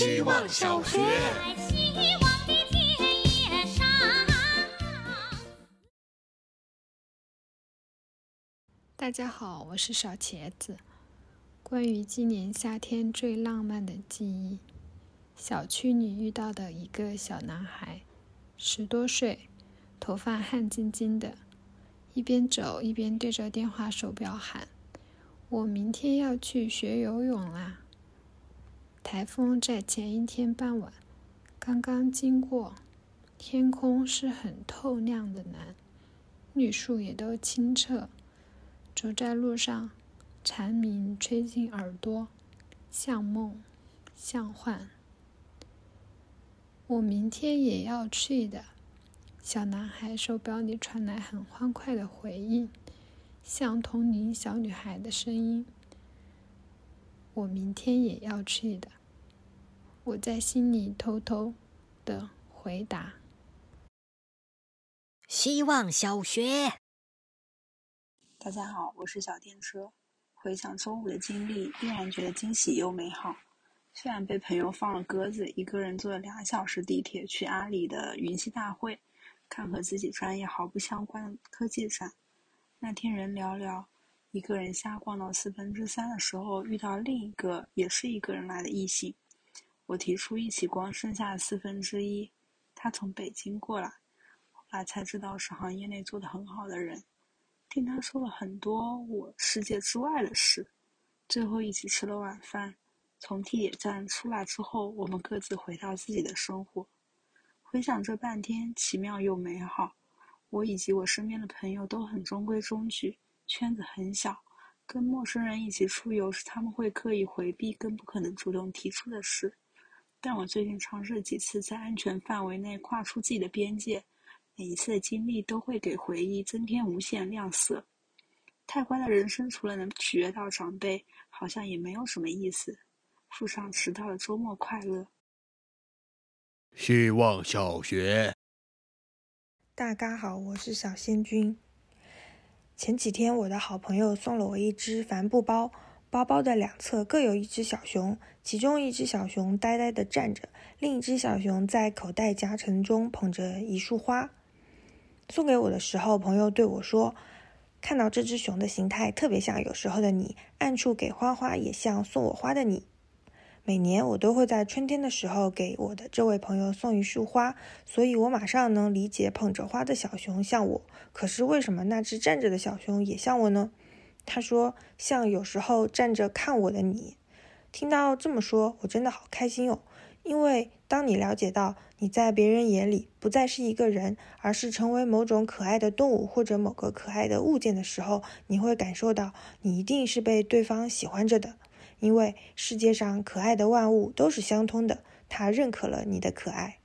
希望小学。大家好，我是小茄子。关于今年夏天最浪漫的记忆，小区里遇到的一个小男孩，十多岁，头发汗津津的，一边走一边对着电话手表喊：“我明天要去学游泳啦！”台风在前一天傍晚刚刚经过，天空是很透亮的蓝，绿树也都清澈。走在路上，蝉鸣吹进耳朵，像梦，像幻。我明天也要去的。小男孩手表里传来很欢快的回应，像同龄小女孩的声音。我明天也要去的。我在心里偷偷的回答。希望小学。大家好，我是小电车。回想周五的经历，依然觉得惊喜又美好。虽然被朋友放了鸽子，一个人坐了两小时地铁去阿里的云栖大会，看和自己专业毫不相关的科技展。那天人寥寥，一个人瞎逛到四分之三的时候，遇到另一个也是一个人来的异性。我提出一起逛剩下的四分之一。他从北京过来，后来才知道是行业内做得很好的人。听他说了很多我世界之外的事，最后一起吃了晚饭。从地铁站出来之后，我们各自回到自己的生活。回想这半天，奇妙又美好。我以及我身边的朋友都很中规中矩，圈子很小。跟陌生人一起出游是他们会刻意回避、更不可能主动提出的事。但我最近尝试几次在安全范围内跨出自己的边界。每一次的经历都会给回忆增添无限亮色。太乖的人生，除了能取悦到长辈，好像也没有什么意思。附上迟到的周末快乐。希望小学。大家好，我是小仙君。前几天，我的好朋友送了我一只帆布包，包包的两侧各有一只小熊，其中一只小熊呆呆地站着，另一只小熊在口袋夹层中捧着一束花。送给我的时候，朋友对我说：“看到这只熊的形态，特别像有时候的你，暗处给花花也像送我花的你。”每年我都会在春天的时候给我的这位朋友送一束花，所以我马上能理解捧着花的小熊像我。可是为什么那只站着的小熊也像我呢？他说：“像有时候站着看我的你。”听到这么说，我真的好开心哦。因为当你了解到你在别人眼里不再是一个人，而是成为某种可爱的动物或者某个可爱的物件的时候，你会感受到你一定是被对方喜欢着的。因为世界上可爱的万物都是相通的，他认可了你的可爱。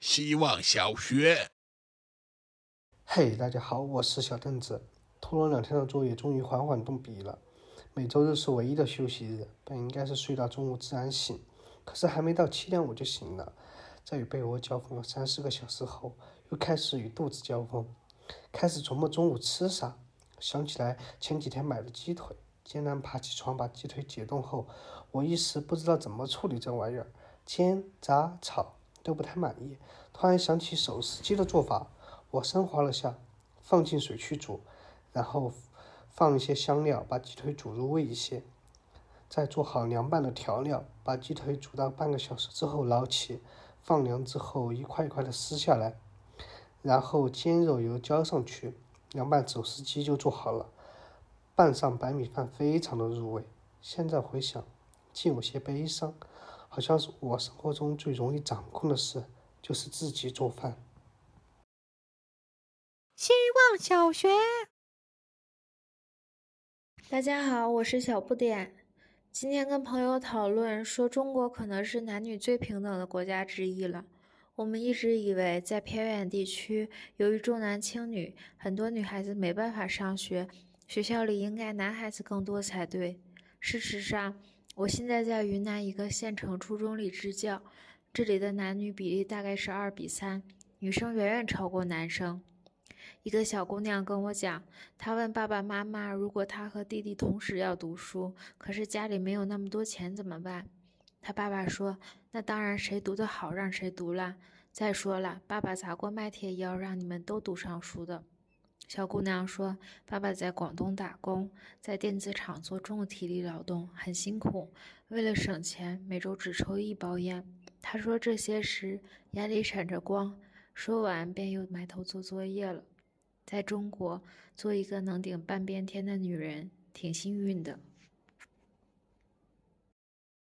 希望小学。嘿，大家好，我是小凳子。拖了两天的作业终于缓缓动笔了。每周日是唯一的休息日，本应该是睡到中午自然醒，可是还没到七点我就醒了。在与被窝交锋了三四个小时后，又开始与肚子交锋，开始琢磨中午吃啥。想起来前几天买的鸡腿，艰难爬起床把鸡腿解冻后，我一时不知道怎么处理这玩意儿，煎、炸、炒都不太满意。突然想起手撕鸡的做法，我升华了下，放进水去煮，然后。放一些香料，把鸡腿煮入味一些，再做好凉拌的调料，把鸡腿煮到半个小时之后捞起，放凉之后一块一块的撕下来，然后煎肉油浇上去，凉拌手撕鸡就做好了。拌上白米饭，非常的入味。现在回想，竟有些悲伤，好像是我生活中最容易掌控的事，就是自己做饭。希望小学。大家好，我是小不点。今天跟朋友讨论说，中国可能是男女最平等的国家之一了。我们一直以为，在偏远地区，由于重男轻女，很多女孩子没办法上学，学校里应该男孩子更多才对。事实上，我现在在云南一个县城初中里支教，这里的男女比例大概是二比三，女生远远超过男生。一个小姑娘跟我讲，她问爸爸妈妈，如果她和弟弟同时要读书，可是家里没有那么多钱怎么办？他爸爸说：“那当然，谁读得好让谁读啦。再说了，爸爸砸锅卖铁也要让你们都读上书的。”小姑娘说：“爸爸在广东打工，在电子厂做重体力劳动，很辛苦。为了省钱，每周只抽一包烟。”她说这些时眼里闪着光，说完便又埋头做作业了。在中国，做一个能顶半边天的女人，挺幸运的。